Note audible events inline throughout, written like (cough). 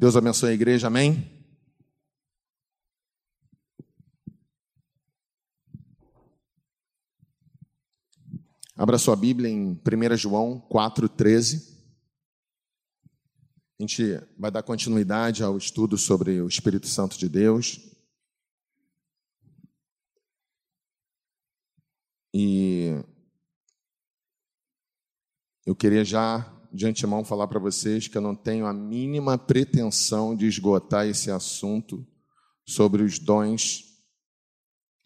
Deus abençoe a igreja, amém? Abra sua Bíblia em 1 João 4,13. A gente vai dar continuidade ao estudo sobre o Espírito Santo de Deus. E eu queria já de antemão falar para vocês que eu não tenho a mínima pretensão de esgotar esse assunto sobre os dons,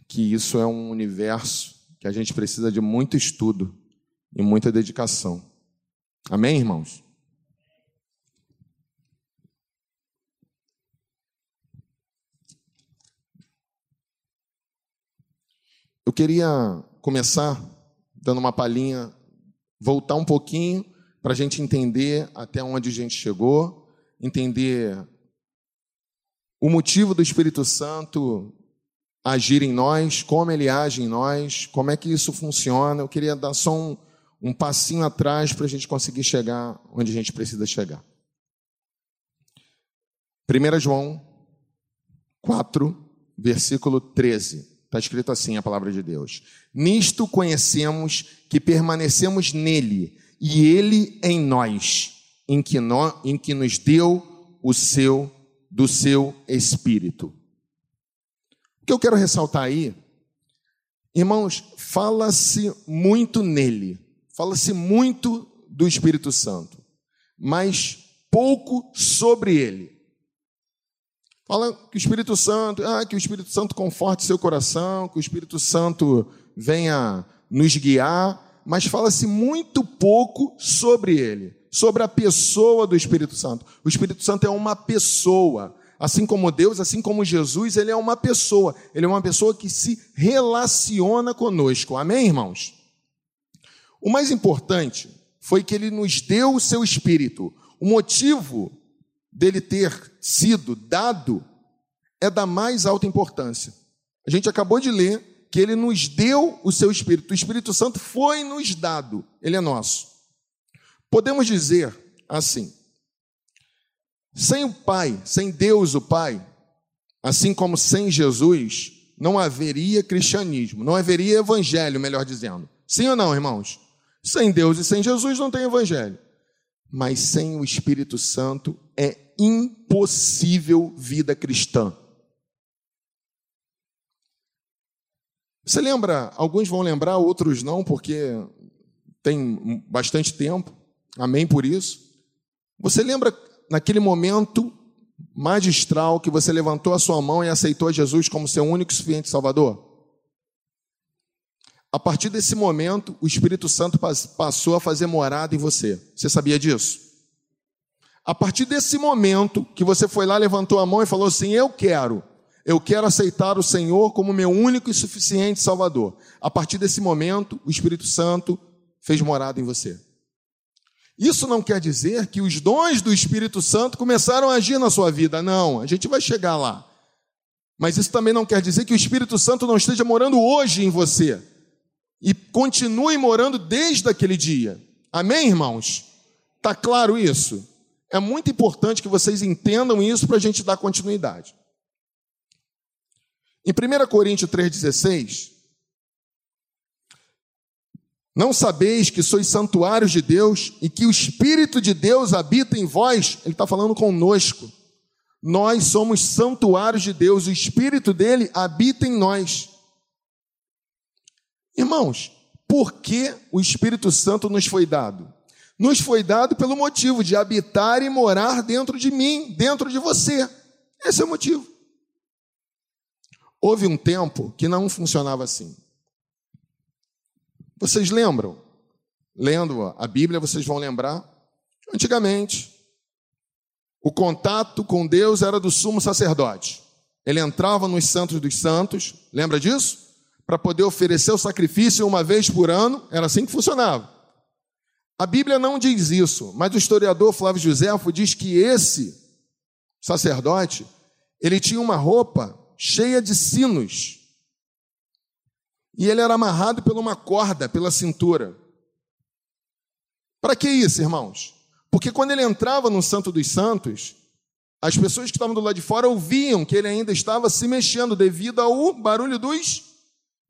que isso é um universo que a gente precisa de muito estudo e muita dedicação. Amém, irmãos? Eu queria começar dando uma palhinha, voltar um pouquinho para a gente entender até onde a gente chegou, entender o motivo do Espírito Santo agir em nós, como ele age em nós, como é que isso funciona. Eu queria dar só um, um passinho atrás para a gente conseguir chegar onde a gente precisa chegar. 1 João 4, versículo 13. Está escrito assim a palavra de Deus. Nisto conhecemos que permanecemos nele e ele em nós, em que, nós, em que nos deu o seu do seu espírito. O que eu quero ressaltar aí, irmãos, fala-se muito nele, fala-se muito do Espírito Santo, mas pouco sobre ele. Fala que o Espírito Santo, ah, que o Espírito Santo conforte seu coração, que o Espírito Santo venha nos guiar, mas fala-se muito pouco sobre ele, sobre a pessoa do Espírito Santo. O Espírito Santo é uma pessoa. Assim como Deus, assim como Jesus, ele é uma pessoa. Ele é uma pessoa que se relaciona conosco. Amém, irmãos? O mais importante foi que ele nos deu o seu espírito. O motivo dele ter sido dado é da mais alta importância. A gente acabou de ler que ele nos deu o seu Espírito. O Espírito Santo foi nos dado, ele é nosso. Podemos dizer assim: sem o Pai, sem Deus o Pai, assim como sem Jesus, não haveria cristianismo, não haveria evangelho, melhor dizendo. Sim ou não, irmãos? Sem Deus e sem Jesus não tem evangelho. Mas sem o Espírito Santo é impossível vida cristã. Você lembra? Alguns vão lembrar, outros não, porque tem bastante tempo. Amém por isso. Você lembra naquele momento magistral que você levantou a sua mão e aceitou Jesus como seu único e suficiente Salvador? A partir desse momento, o Espírito Santo passou a fazer morada em você. Você sabia disso? A partir desse momento que você foi lá, levantou a mão e falou assim: Eu quero eu quero aceitar o Senhor como meu único e suficiente Salvador. A partir desse momento, o Espírito Santo fez morada em você. Isso não quer dizer que os dons do Espírito Santo começaram a agir na sua vida. Não, a gente vai chegar lá. Mas isso também não quer dizer que o Espírito Santo não esteja morando hoje em você e continue morando desde aquele dia. Amém, irmãos? Tá claro isso? É muito importante que vocês entendam isso para a gente dar continuidade. Em 1 Coríntios 3,16, não sabeis que sois santuários de Deus e que o Espírito de Deus habita em vós? Ele está falando conosco. Nós somos santuários de Deus, o Espírito dele habita em nós. Irmãos, por que o Espírito Santo nos foi dado? Nos foi dado pelo motivo de habitar e morar dentro de mim, dentro de você. Esse é o motivo. Houve um tempo que não funcionava assim. Vocês lembram? Lendo a Bíblia, vocês vão lembrar. Antigamente, o contato com Deus era do sumo sacerdote. Ele entrava nos santos dos santos, lembra disso? Para poder oferecer o sacrifício uma vez por ano, era assim que funcionava. A Bíblia não diz isso, mas o historiador Flávio Josefo diz que esse sacerdote, ele tinha uma roupa cheia de sinos. E ele era amarrado por uma corda pela cintura. Para que isso, irmãos? Porque quando ele entrava no Santo dos Santos, as pessoas que estavam do lado de fora ouviam que ele ainda estava se mexendo devido ao barulho dos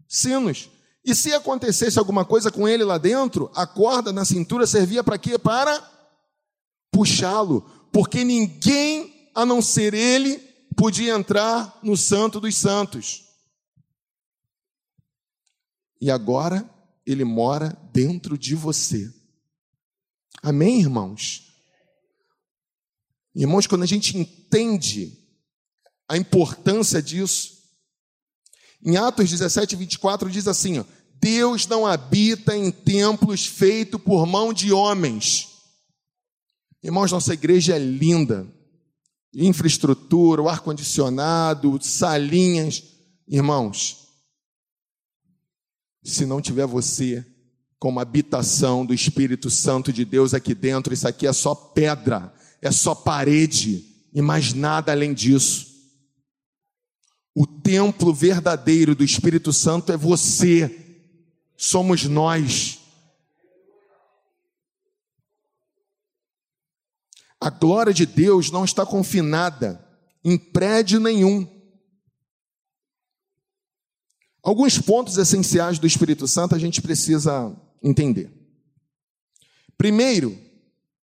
sinos. E se acontecesse alguma coisa com ele lá dentro, a corda na cintura servia para quê? Para puxá-lo, porque ninguém a não ser ele podia entrar no Santo dos Santos. E agora ele mora dentro de você. Amém, irmãos? Irmãos, quando a gente entende a importância disso, em Atos 17, 24 diz assim: ó, Deus não habita em templos feitos por mão de homens. Irmãos, nossa igreja é linda. Infraestrutura, o ar-condicionado, salinhas. Irmãos, se não tiver você como habitação do Espírito Santo de Deus aqui dentro, isso aqui é só pedra, é só parede e mais nada além disso. O templo verdadeiro do Espírito Santo é você, somos nós. A glória de Deus não está confinada em prédio nenhum. Alguns pontos essenciais do Espírito Santo a gente precisa entender. Primeiro,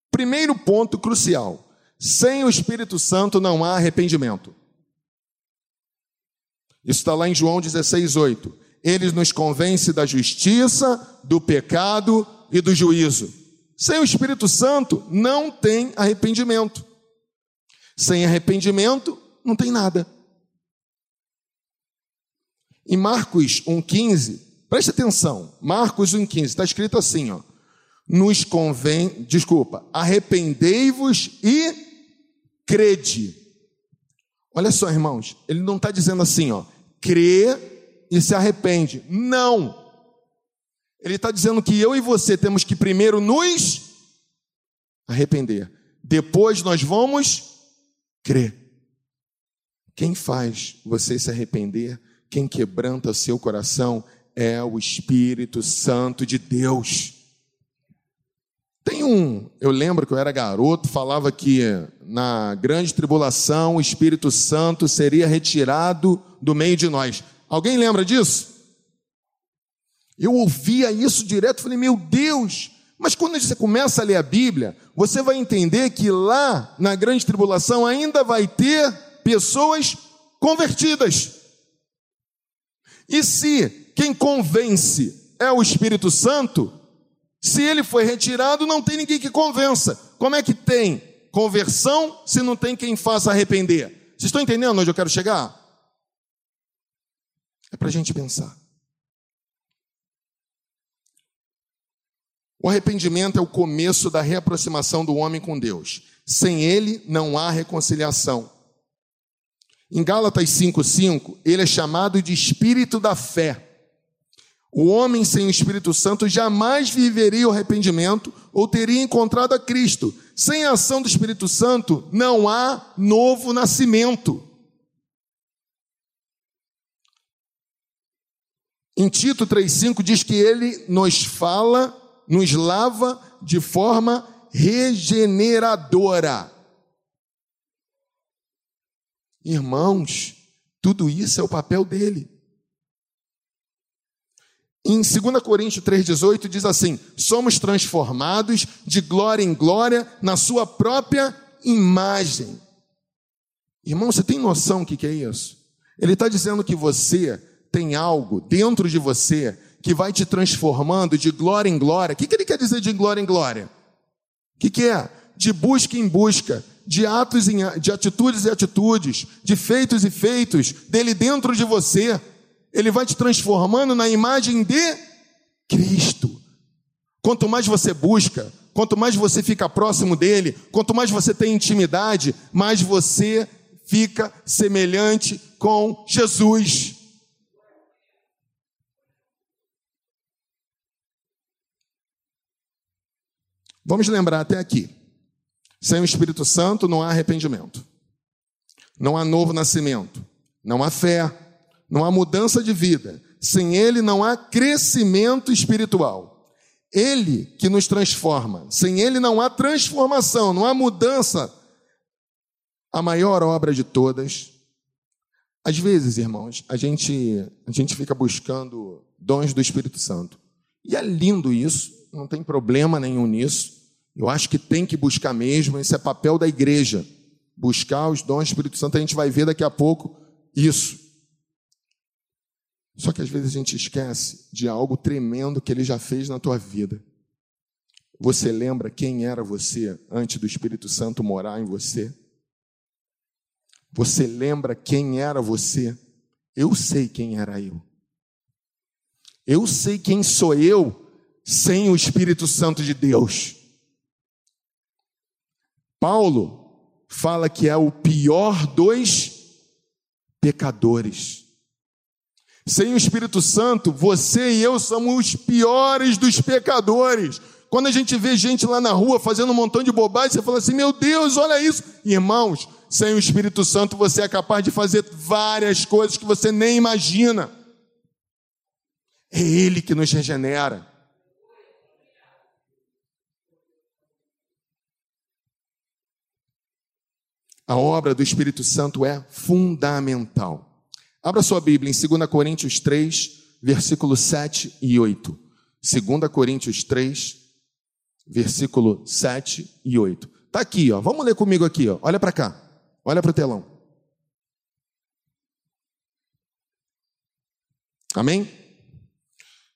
primeiro ponto crucial: sem o Espírito Santo não há arrependimento. Isso está lá em João 16, 8. Ele nos convence da justiça, do pecado e do juízo. Sem o Espírito Santo, não tem arrependimento. Sem arrependimento, não tem nada. Em Marcos 1,15, preste atenção, Marcos 1,15, está escrito assim, ó. Nos convém, desculpa, arrependei-vos e crede. Olha só, irmãos, ele não está dizendo assim, ó, crê e se arrepende. Não. Ele está dizendo que eu e você temos que primeiro nos arrepender. Depois nós vamos crer. Quem faz você se arrepender, quem quebranta seu coração, é o Espírito Santo de Deus. Tem um, eu lembro que eu era garoto, falava que na grande tribulação o Espírito Santo seria retirado do meio de nós. Alguém lembra disso? Eu ouvia isso direto, falei, meu Deus, mas quando você começa a ler a Bíblia, você vai entender que lá na grande tribulação ainda vai ter pessoas convertidas. E se quem convence é o Espírito Santo, se ele foi retirado, não tem ninguém que convença. Como é que tem conversão se não tem quem faça arrepender? Vocês estão entendendo onde eu quero chegar? É para a gente pensar. O arrependimento é o começo da reaproximação do homem com Deus. Sem ele não há reconciliação. Em Gálatas 5:5, ele é chamado de espírito da fé. O homem sem o Espírito Santo jamais viveria o arrependimento ou teria encontrado a Cristo. Sem a ação do Espírito Santo não há novo nascimento. Em Tito 3,5 diz que ele nos fala nos lava de forma regeneradora. Irmãos, tudo isso é o papel dele. Em 2 Coríntios 3,18 diz assim: somos transformados de glória em glória na sua própria imagem. Irmão, você tem noção do que é isso? Ele está dizendo que você tem algo dentro de você que vai te transformando de glória em glória. O que, que ele quer dizer de glória em glória? O que, que é? De busca em busca, de atos em de atitudes e atitudes, de feitos e feitos dele dentro de você. Ele vai te transformando na imagem de Cristo. Quanto mais você busca, quanto mais você fica próximo dele, quanto mais você tem intimidade, mais você fica semelhante com Jesus. Vamos lembrar até aqui. Sem o Espírito Santo não há arrependimento. Não há novo nascimento. Não há fé. Não há mudança de vida. Sem ele não há crescimento espiritual. Ele que nos transforma. Sem ele não há transformação, não há mudança a maior obra de todas. Às vezes, irmãos, a gente, a gente fica buscando dons do Espírito Santo. E é lindo isso, não tem problema nenhum nisso. Eu acho que tem que buscar mesmo, esse é papel da igreja. Buscar os dons do Espírito Santo, a gente vai ver daqui a pouco isso. Só que às vezes a gente esquece de algo tremendo que ele já fez na tua vida. Você lembra quem era você antes do Espírito Santo morar em você? Você lembra quem era você? Eu sei quem era eu. Eu sei quem sou eu sem o Espírito Santo de Deus. Paulo fala que é o pior dos pecadores. Sem o Espírito Santo, você e eu somos os piores dos pecadores. Quando a gente vê gente lá na rua fazendo um montão de bobagem, você fala assim: meu Deus, olha isso. Irmãos, sem o Espírito Santo você é capaz de fazer várias coisas que você nem imagina. É Ele que nos regenera. A obra do Espírito Santo é fundamental. Abra sua Bíblia em 2 Coríntios 3, versículos 7 e 8. 2 Coríntios 3, versículo 7 e 8. Está aqui, ó. Vamos ler comigo aqui, ó. Olha para cá. Olha para o telão. Amém?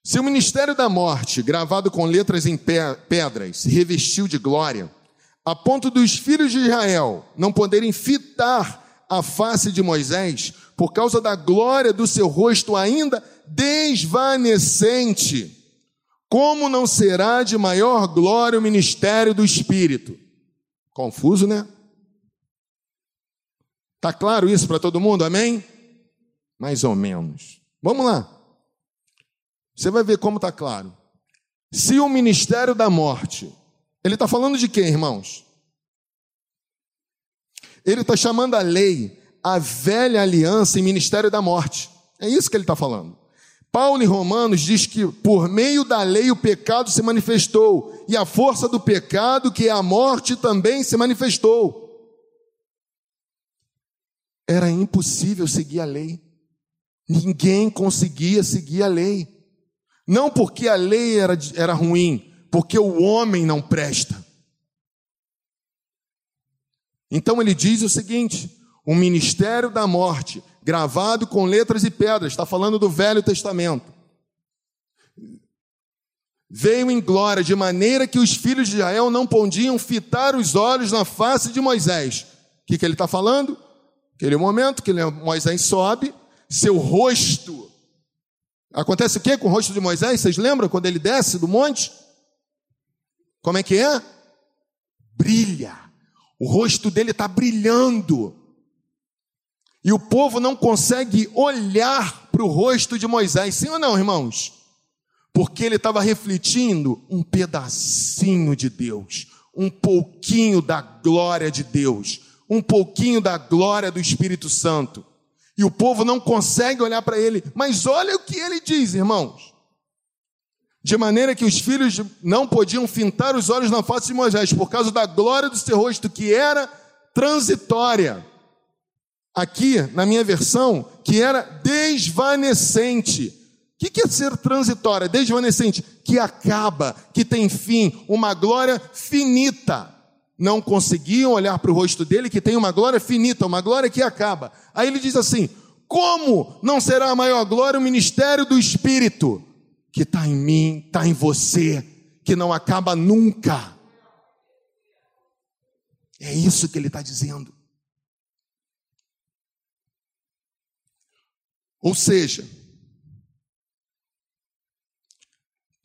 Se o ministério da morte, gravado com letras em pedras, se revestiu de glória, a ponto dos filhos de Israel não poderem fitar a face de Moisés, por causa da glória do seu rosto ainda desvanecente, como não será de maior glória o ministério do Espírito? Confuso, né? Tá claro isso para todo mundo? Amém? Mais ou menos. Vamos lá. Você vai ver como está claro. Se o ministério da morte, ele está falando de quem, irmãos? Ele está chamando a lei, a velha aliança e ministério da morte. É isso que ele está falando. Paulo em Romanos diz que por meio da lei o pecado se manifestou, e a força do pecado, que é a morte, também se manifestou era impossível seguir a lei. Ninguém conseguia seguir a lei. Não porque a lei era, era ruim, porque o homem não presta. Então ele diz o seguinte: o ministério da morte, gravado com letras e pedras, está falando do Velho Testamento, veio em glória, de maneira que os filhos de Israel não podiam fitar os olhos na face de Moisés. O que, que ele está falando? Aquele momento que Moisés sobe, seu rosto. Acontece o que com o rosto de Moisés? Vocês lembram quando ele desce do monte? Como é que é? Brilha. O rosto dele está brilhando. E o povo não consegue olhar para o rosto de Moisés, sim ou não, irmãos? Porque ele estava refletindo um pedacinho de Deus, um pouquinho da glória de Deus um pouquinho da glória do Espírito Santo. E o povo não consegue olhar para ele. Mas olha o que ele diz, irmãos. De maneira que os filhos não podiam fintar os olhos na face de Moisés, por causa da glória do seu rosto, que era transitória. Aqui, na minha versão, que era desvanecente. O que é ser transitória? Desvanecente, que acaba, que tem fim, uma glória finita não conseguiam olhar para o rosto dele, que tem uma glória finita, uma glória que acaba. Aí ele diz assim: como não será a maior glória o ministério do Espírito, que está em mim, está em você, que não acaba nunca? É isso que ele está dizendo. Ou seja,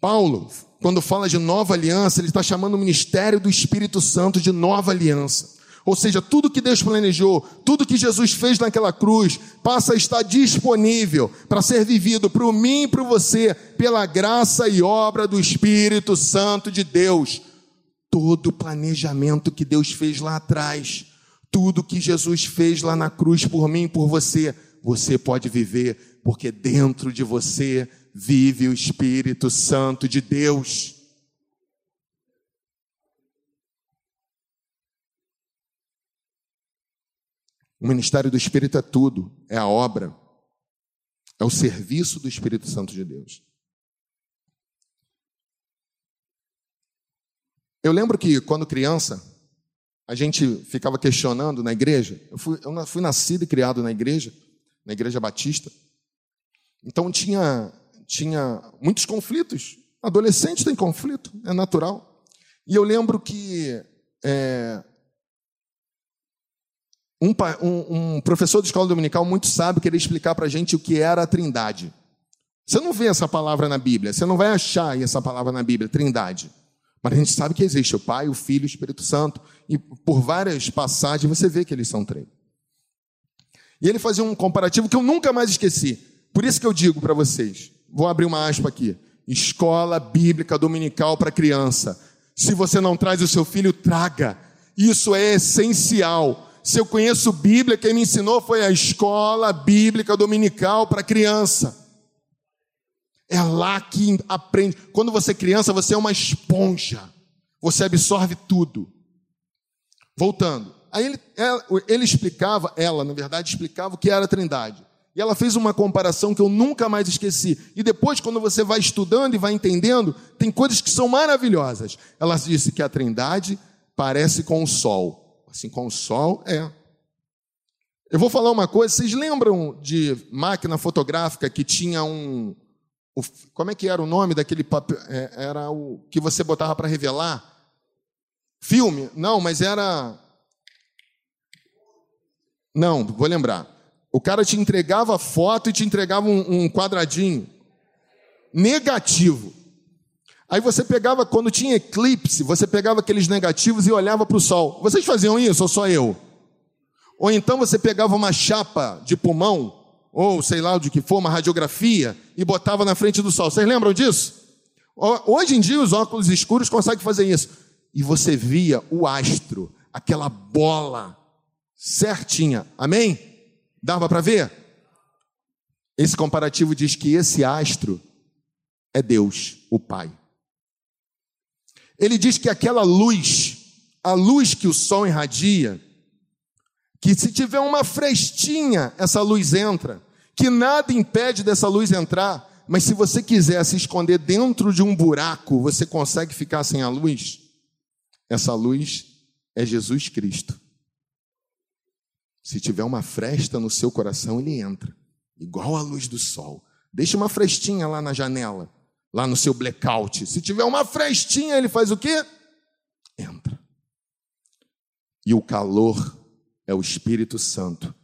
Paulo quando fala de nova aliança, ele está chamando o ministério do Espírito Santo de nova aliança. Ou seja, tudo que Deus planejou, tudo que Jesus fez naquela cruz, passa a estar disponível para ser vivido para mim e para você, pela graça e obra do Espírito Santo de Deus. Todo o planejamento que Deus fez lá atrás, tudo que Jesus fez lá na cruz por mim e por você, você pode viver, porque dentro de você vive o Espírito Santo de Deus. O ministério do Espírito é tudo, é a obra, é o serviço do Espírito Santo de Deus. Eu lembro que quando criança, a gente ficava questionando na igreja. Eu fui, eu fui nascido e criado na igreja, na igreja batista. Então tinha, tinha muitos conflitos. Adolescente tem conflito, é natural. E eu lembro que é, um, um, um, professor de escola dominical muito sábio queria explicar para a gente o que era a trindade. Você não vê essa palavra na Bíblia, você não vai achar essa palavra na Bíblia, trindade. Mas a gente sabe que existe o Pai, o Filho o Espírito Santo. E por várias passagens você vê que eles são três. E ele fazia um comparativo que eu nunca mais esqueci. Por isso que eu digo para vocês, vou abrir uma aspa aqui. Escola bíblica dominical para criança. Se você não traz o seu filho, traga. Isso é essencial. Se eu conheço Bíblia, quem me ensinou foi a escola bíblica dominical para criança. É lá que aprende. Quando você é criança, você é uma esponja. Você absorve tudo. Voltando. Aí ele, ela, ele explicava, ela, na verdade, explicava o que era a trindade. E ela fez uma comparação que eu nunca mais esqueci. E depois, quando você vai estudando e vai entendendo, tem coisas que são maravilhosas. Ela disse que a trindade parece com o sol. Assim, com o sol é. Eu vou falar uma coisa, vocês lembram de máquina fotográfica que tinha um, o, como é que era o nome daquele papel? É, era o que você botava para revelar? Filme? Não, mas era. Não, vou lembrar. O cara te entregava foto e te entregava um, um quadradinho negativo. Aí você pegava, quando tinha eclipse, você pegava aqueles negativos e olhava para o sol. Vocês faziam isso ou só eu? Ou então você pegava uma chapa de pulmão ou sei lá de que for, uma radiografia, e botava na frente do sol. Vocês lembram disso? Hoje em dia os óculos escuros conseguem fazer isso. E você via o astro, aquela bola certinha. Amém? Dava para ver? Esse comparativo diz que esse astro é Deus, o Pai. Ele diz que aquela luz, a luz que o sol irradia, que se tiver uma frestinha, essa luz entra, que nada impede dessa luz entrar, mas se você quiser se esconder dentro de um buraco, você consegue ficar sem a luz? Essa luz é Jesus Cristo. Se tiver uma fresta no seu coração, ele entra, igual a luz do sol. Deixa uma frestinha lá na janela, lá no seu blackout. Se tiver uma frestinha, ele faz o quê? Entra. E o calor é o Espírito Santo.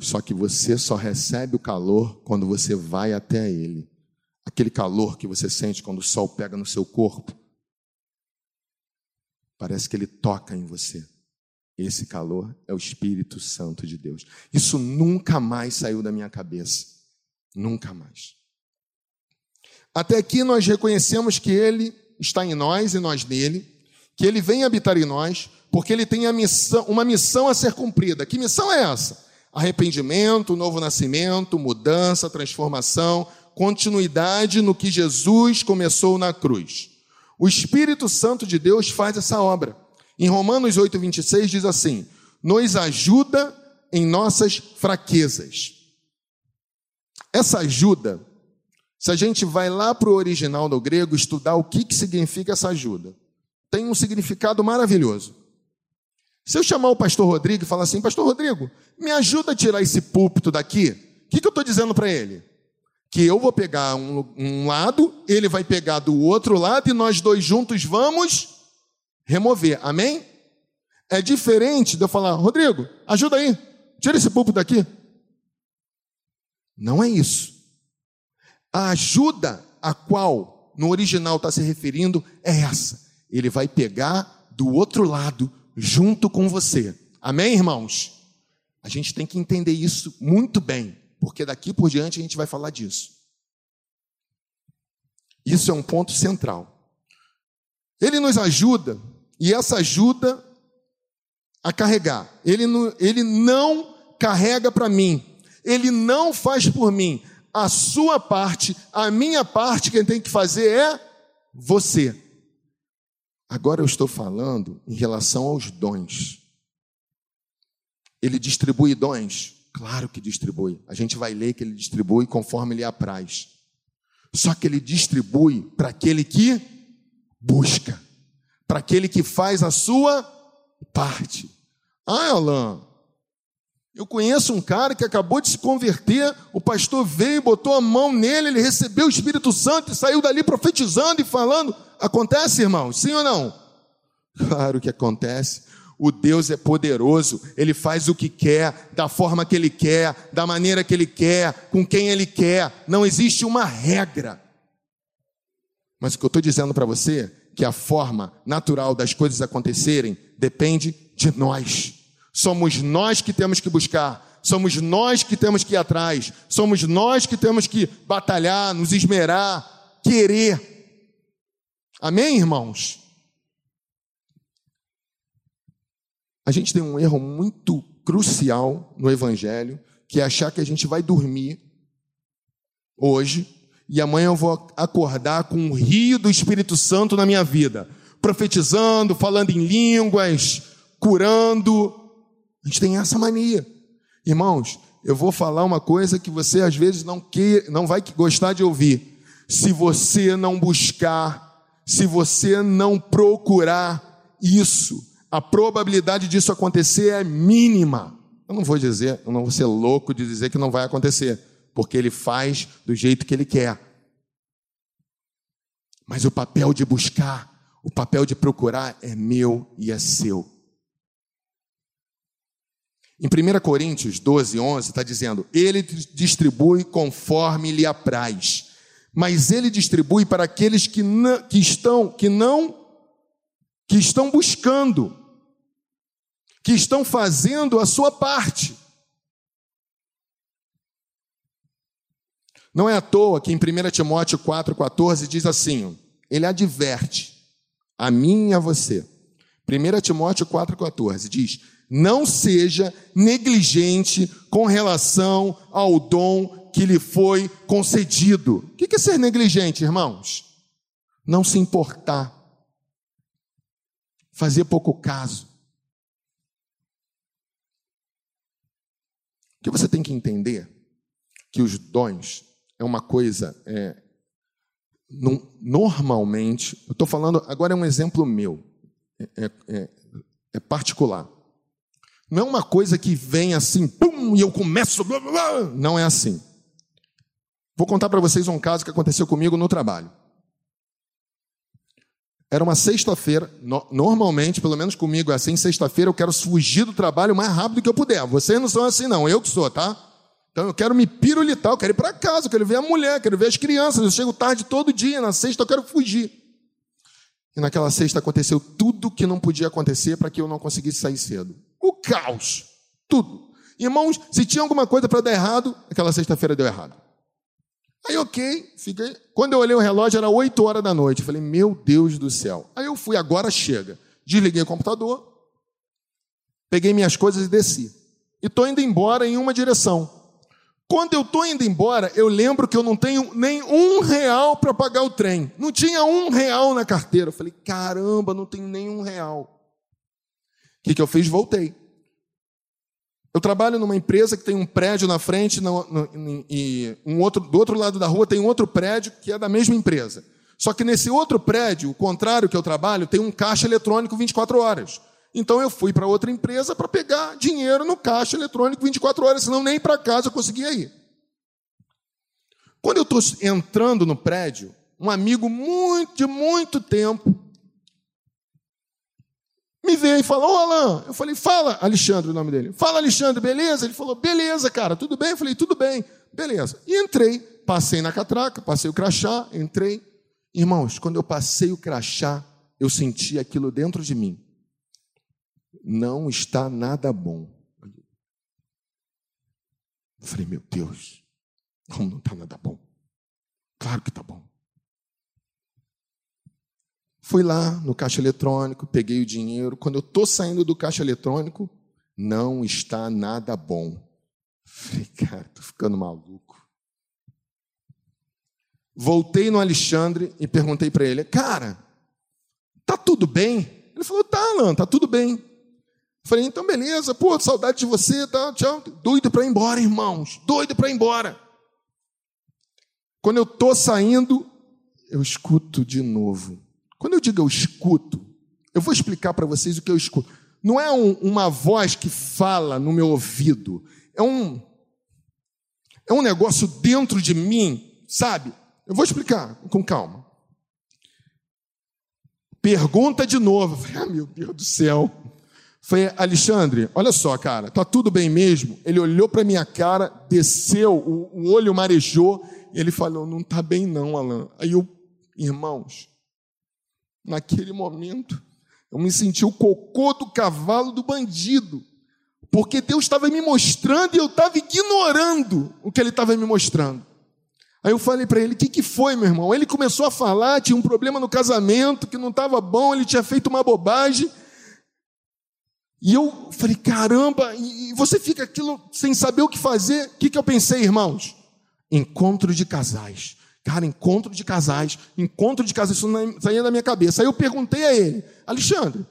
Só que você só recebe o calor quando você vai até Ele. Aquele calor que você sente quando o sol pega no seu corpo. Parece que ele toca em você. Esse calor é o Espírito Santo de Deus. Isso nunca mais saiu da minha cabeça. Nunca mais. Até aqui nós reconhecemos que Ele está em nós e nós nele, que Ele vem habitar em nós, porque ele tem missão, uma missão a ser cumprida. Que missão é essa? Arrependimento, novo nascimento, mudança, transformação, continuidade no que Jesus começou na cruz. O Espírito Santo de Deus faz essa obra. Em Romanos 8, 26 diz assim: nos ajuda em nossas fraquezas. Essa ajuda, se a gente vai lá para o original do grego estudar o que, que significa essa ajuda, tem um significado maravilhoso. Se eu chamar o pastor Rodrigo e falar assim, pastor Rodrigo, me ajuda a tirar esse púlpito daqui, o que, que eu estou dizendo para ele? Que eu vou pegar um, um lado, ele vai pegar do outro lado e nós dois juntos vamos remover. Amém? É diferente de eu falar, Rodrigo, ajuda aí, tira esse púlpito daqui. Não é isso. A ajuda a qual no original está se referindo é essa. Ele vai pegar do outro lado junto com você. Amém, irmãos? A gente tem que entender isso muito bem, porque daqui por diante a gente vai falar disso. Isso é um ponto central. Ele nos ajuda, e essa ajuda a carregar. Ele não, ele não carrega para mim, ele não faz por mim. A sua parte, a minha parte, quem tem que fazer é você. Agora eu estou falando em relação aos dons. Ele distribui dons? Claro que distribui. A gente vai ler que ele distribui conforme lhe apraz. Só que ele distribui para aquele que busca, para aquele que faz a sua parte. Ah, Alain, eu conheço um cara que acabou de se converter, o pastor veio, botou a mão nele, ele recebeu o Espírito Santo e saiu dali profetizando e falando. Acontece, irmãos? Sim ou não? Claro que acontece. O Deus é poderoso, ele faz o que quer, da forma que ele quer, da maneira que ele quer, com quem ele quer. Não existe uma regra. Mas o que eu estou dizendo para você, que a forma natural das coisas acontecerem depende de nós. Somos nós que temos que buscar, somos nós que temos que ir atrás, somos nós que temos que batalhar, nos esmerar, querer. Amém, irmãos? A gente tem um erro muito crucial no Evangelho, que é achar que a gente vai dormir hoje e amanhã eu vou acordar com um rio do Espírito Santo na minha vida, profetizando, falando em línguas, curando. A gente tem essa mania. Irmãos, eu vou falar uma coisa que você às vezes não, quer, não vai gostar de ouvir. Se você não buscar, se você não procurar isso, a probabilidade disso acontecer é mínima. Eu não vou dizer, eu não vou ser louco de dizer que não vai acontecer, porque ele faz do jeito que ele quer. Mas o papel de buscar, o papel de procurar é meu e é seu. Em 1 Coríntios 12, 11, está dizendo: Ele distribui conforme lhe apraz, mas ele distribui para aqueles que, não, que estão, que não, que estão buscando que estão fazendo a sua parte. Não é à toa que em 1 Timóteo 4,14 diz assim: ele adverte a mim e a você. 1 Timóteo 4,14 diz: Não seja negligente com relação ao dom que lhe foi concedido. O que é ser negligente, irmãos? Não se importar, fazer pouco caso. que você tem que entender que os dons é uma coisa, é, normalmente, eu estou falando, agora é um exemplo meu, é, é, é, particular. Não é uma coisa que vem assim, pum, e eu começo, blá, blá, não é assim. Vou contar para vocês um caso que aconteceu comigo no trabalho. Era uma sexta-feira, no, normalmente, pelo menos comigo é assim, sexta-feira eu quero fugir do trabalho o mais rápido que eu puder. Vocês não são assim, não, eu que sou, tá? Então eu quero me pirulitar, eu quero ir para casa, eu quero ver a mulher, quero ver as crianças, eu chego tarde todo dia, na sexta eu quero fugir. E naquela sexta aconteceu tudo que não podia acontecer para que eu não conseguisse sair cedo. O caos, tudo. Irmãos, se tinha alguma coisa para dar errado, aquela sexta-feira deu errado. Aí, ok, fiquei. Quando eu olhei o relógio, era 8 horas da noite. Falei, meu Deus do céu. Aí eu fui, agora chega. Desliguei o computador, peguei minhas coisas e desci. E estou indo embora em uma direção. Quando eu estou indo embora, eu lembro que eu não tenho nem um real para pagar o trem. Não tinha um real na carteira. Eu falei, caramba, não tenho nem um real. O que, que eu fiz? Voltei. Eu trabalho numa empresa que tem um prédio na frente no, no, e um outro, do outro lado da rua tem outro prédio que é da mesma empresa. Só que nesse outro prédio, o contrário que eu trabalho, tem um caixa eletrônico 24 horas. Então eu fui para outra empresa para pegar dinheiro no caixa eletrônico 24 horas, senão nem para casa eu conseguia ir. Quando eu estou entrando no prédio, um amigo muito, de muito tempo me veio e falou, ô Alain, eu falei, fala, Alexandre, o nome dele. Fala, Alexandre, beleza? Ele falou, beleza, cara, tudo bem? Eu falei, tudo bem, beleza. E entrei, passei na catraca, passei o crachá, entrei. Irmãos, quando eu passei o crachá, eu senti aquilo dentro de mim. Não está nada bom. Eu falei, meu Deus, como não está nada bom? Claro que está bom. Fui lá no caixa eletrônico, peguei o dinheiro. Quando eu estou saindo do caixa eletrônico, não está nada bom. Falei, cara, estou ficando maluco. Voltei no Alexandre e perguntei para ele, cara, tá tudo bem? Ele falou, tá, Alan, tá tudo bem. Falei, então beleza, pô, saudade de você, tá, tchau. Doido para ir embora, irmãos, doido para ir embora. Quando eu tô saindo, eu escuto de novo. Quando eu digo eu escuto, eu vou explicar para vocês o que eu escuto. Não é um, uma voz que fala no meu ouvido, é um é um negócio dentro de mim, sabe? Eu vou explicar com calma. Pergunta de novo. (laughs) Ah, meu Deus do céu. Foi Alexandre, olha só, cara, tá tudo bem mesmo? Ele olhou para minha cara, desceu, o, o olho marejou, e ele falou: Não tá bem, não, Alan. Aí eu, irmãos, naquele momento, eu me senti o cocô do cavalo do bandido, porque Deus estava me mostrando e eu estava ignorando o que Ele estava me mostrando. Aí eu falei para ele: O que, que foi, meu irmão? Ele começou a falar, tinha um problema no casamento, que não estava bom, ele tinha feito uma bobagem. E eu falei, caramba, e você fica aquilo sem saber o que fazer. O que, que eu pensei, irmãos? Encontro de casais. Cara, encontro de casais, encontro de casais, isso saía da minha cabeça. Aí eu perguntei a ele, Alexandre,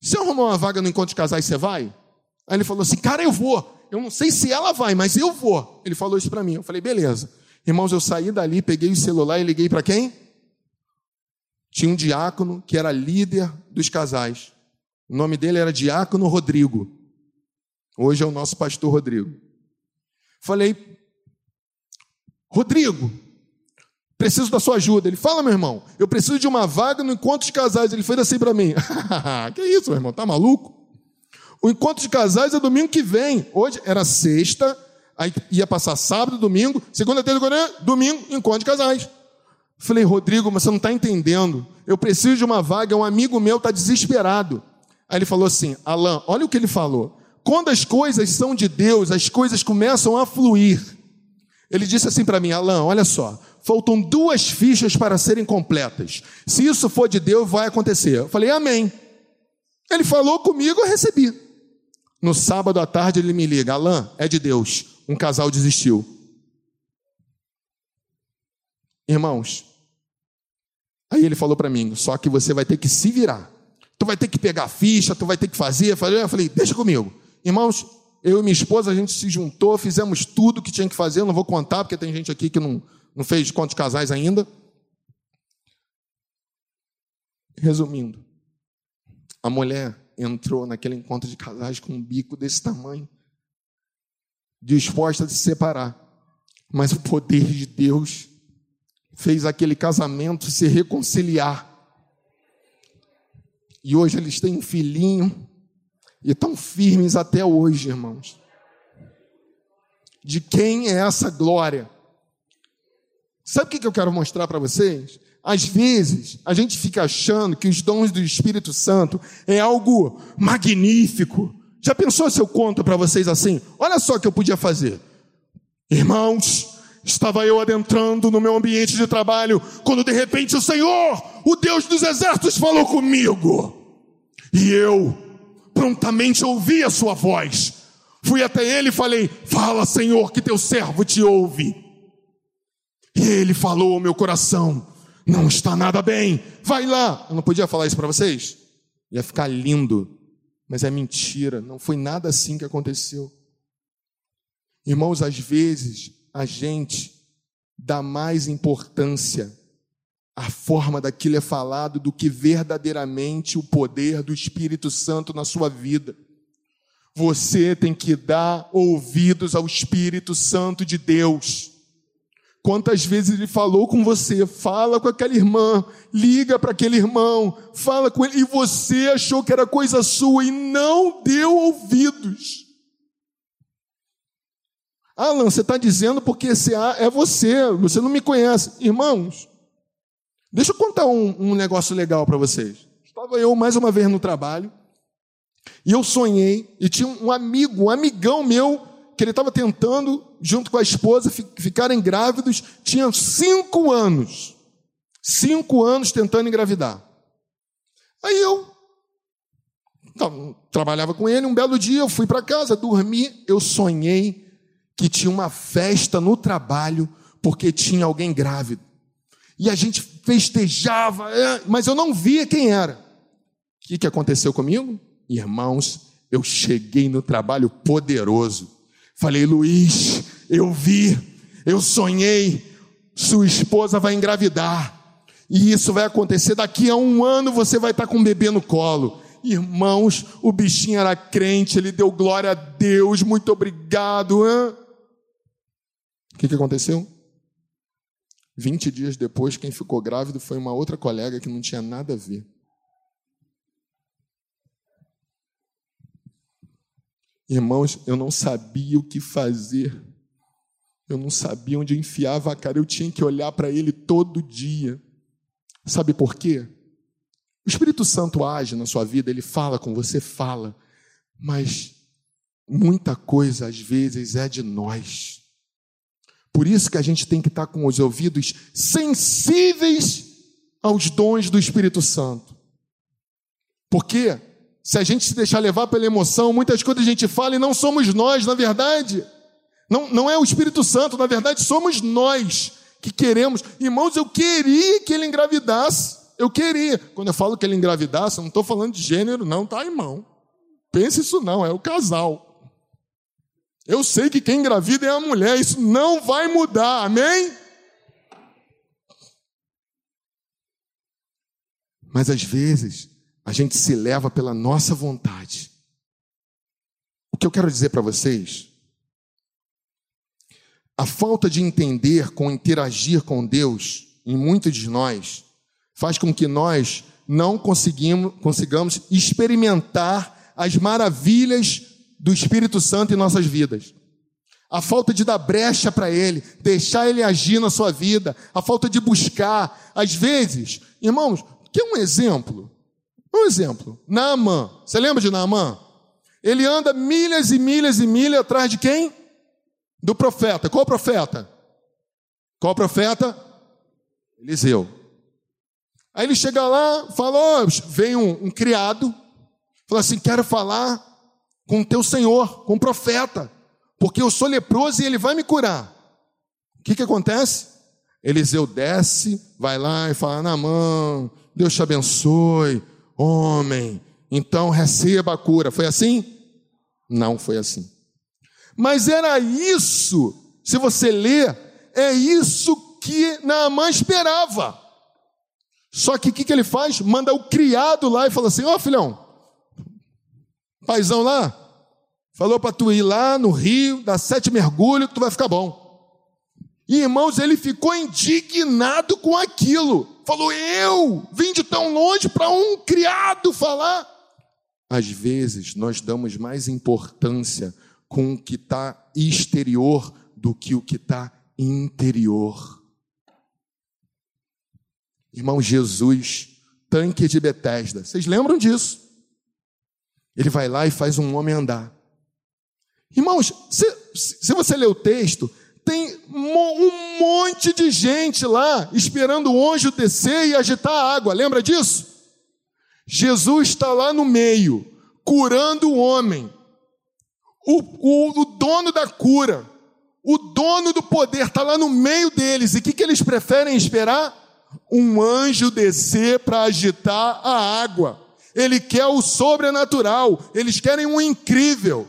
se eu arrumar uma vaga no encontro de casais, você vai? Aí ele falou assim, cara, eu vou. Eu não sei se ela vai, mas eu vou. Ele falou isso para mim. Eu falei, beleza. Irmãos, eu saí dali, peguei o celular e liguei para quem? Tinha um diácono que era líder dos casais. O nome dele era Diácono Rodrigo. Hoje é o nosso pastor Rodrigo. Falei, Rodrigo, preciso da sua ajuda. Ele fala, meu irmão, eu preciso de uma vaga no encontro de casais. Ele fez assim para mim. (laughs) que isso, meu irmão, tá maluco? O encontro de casais é domingo que vem. Hoje era sexta, aí ia passar sábado, domingo, segunda, terça, domingo, encontro de casais. Falei, Rodrigo, mas você não está entendendo. Eu preciso de uma vaga, um amigo meu está desesperado. Aí ele falou assim: Alain, olha o que ele falou. Quando as coisas são de Deus, as coisas começam a fluir. Ele disse assim para mim: Alain, olha só, faltam duas fichas para serem completas. Se isso for de Deus, vai acontecer. Eu falei: Amém. Ele falou comigo, eu recebi. No sábado à tarde ele me liga: Alain, é de Deus. Um casal desistiu. Irmãos, aí ele falou para mim: só que você vai ter que se virar tu vai ter que pegar a ficha, tu vai ter que fazer. Eu falei, deixa comigo. Irmãos, eu e minha esposa, a gente se juntou, fizemos tudo que tinha que fazer. Eu não vou contar, porque tem gente aqui que não, não fez contos casais ainda. Resumindo, a mulher entrou naquele encontro de casais com um bico desse tamanho, disposta a se separar. Mas o poder de Deus fez aquele casamento se reconciliar. E hoje eles têm um filhinho e estão firmes até hoje, irmãos. De quem é essa glória? Sabe o que eu quero mostrar para vocês? Às vezes, a gente fica achando que os dons do Espírito Santo é algo magnífico. Já pensou se eu conto para vocês assim? Olha só o que eu podia fazer. Irmãos, estava eu adentrando no meu ambiente de trabalho, quando de repente o Senhor, o Deus dos exércitos, falou comigo. E eu prontamente ouvi a sua voz. Fui até ele e falei: Fala, Senhor, que teu servo te ouve. E ele falou ao meu coração: Não está nada bem, vai lá. Eu não podia falar isso para vocês? Ia ficar lindo, mas é mentira, não foi nada assim que aconteceu. Irmãos, às vezes a gente dá mais importância à forma daquilo é falado do que verdadeiramente o poder do Espírito Santo na sua vida. Você tem que dar ouvidos ao Espírito Santo de Deus. Quantas vezes ele falou com você? Fala com aquela irmã, liga para aquele irmão, fala com ele, e você achou que era coisa sua e não deu ouvidos. Alan, você está dizendo porque esse é você, você não me conhece. Irmãos, deixa eu contar um, um negócio legal para vocês. Estava eu mais uma vez no trabalho, e eu sonhei, e tinha um amigo, um amigão meu, que ele estava tentando, junto com a esposa, ficarem grávidos, tinha cinco anos. Cinco anos tentando engravidar. Aí eu não, trabalhava com ele, um belo dia eu fui para casa, dormi, eu sonhei que tinha uma festa no trabalho porque tinha alguém grávido. E a gente festejava, é, mas eu não via quem era. O que, que aconteceu comigo? Irmãos, eu cheguei no trabalho poderoso. Falei, Luiz, eu vi, eu sonhei, sua esposa vai engravidar. E isso vai acontecer daqui a um ano, você vai estar com um bebê no colo. Irmãos, o bichinho era crente, ele deu glória a Deus, muito obrigado. Hein? O que, que aconteceu? 20 dias depois, quem ficou grávido foi uma outra colega que não tinha nada a ver. Irmãos, eu não sabia o que fazer. Eu não sabia onde enfiava a cara. Eu tinha que olhar para ele todo dia. Sabe por quê? O Espírito Santo age na sua vida, ele fala com você, fala, mas muita coisa às vezes é de nós. Por isso que a gente tem que estar com os ouvidos sensíveis aos dons do Espírito Santo. Porque se a gente se deixar levar pela emoção, muitas coisas a gente fala e não somos nós, na verdade. Não, não é o Espírito Santo, na verdade somos nós que queremos. Irmãos, eu queria que ele engravidasse. Eu queria. Quando eu falo que ele engravidasse, eu não estou falando de gênero, não, tá, irmão? Pense isso não, é o casal. Eu sei que quem engravida é a mulher, isso não vai mudar, amém? Mas às vezes, a gente se leva pela nossa vontade. O que eu quero dizer para vocês? A falta de entender com interagir com Deus em muitos de nós faz com que nós não consigamos experimentar as maravilhas do Espírito Santo em nossas vidas. A falta de dar brecha para Ele, deixar Ele agir na sua vida, a falta de buscar. Às vezes, irmãos, que um exemplo? Um exemplo. Naamã. Você lembra de Naamã? Ele anda milhas e milhas e milhas atrás de quem? Do profeta. Qual profeta? Qual profeta? Eliseu. Aí ele chega lá, fala: oh, vem um, um criado, fala assim: quero falar com o teu Senhor, com o profeta, porque eu sou leproso e ele vai me curar. O que, que acontece? Eliseu desce, vai lá e fala: Namã, Deus te abençoe, homem, então receba a cura. Foi assim? Não foi assim. Mas era isso, se você ler, é isso que Naamã esperava. Só que o que, que ele faz? Manda o criado lá e fala assim: Ó oh, filhão, paizão lá, falou para tu ir lá no rio, dar sete mergulhos, tu vai ficar bom. E irmãos, ele ficou indignado com aquilo. Falou: Eu vim de tão longe para um criado falar. Às vezes nós damos mais importância com o que está exterior do que o que está interior. Irmão Jesus, tanque de Betesda, vocês lembram disso? Ele vai lá e faz um homem andar. Irmãos, se, se você ler o texto, tem um monte de gente lá esperando o anjo descer e agitar a água. Lembra disso? Jesus está lá no meio, curando o homem. O, o, o dono da cura, o dono do poder está lá no meio deles. E o que, que eles preferem esperar? Um anjo descer para agitar a água. Ele quer o sobrenatural, eles querem um incrível.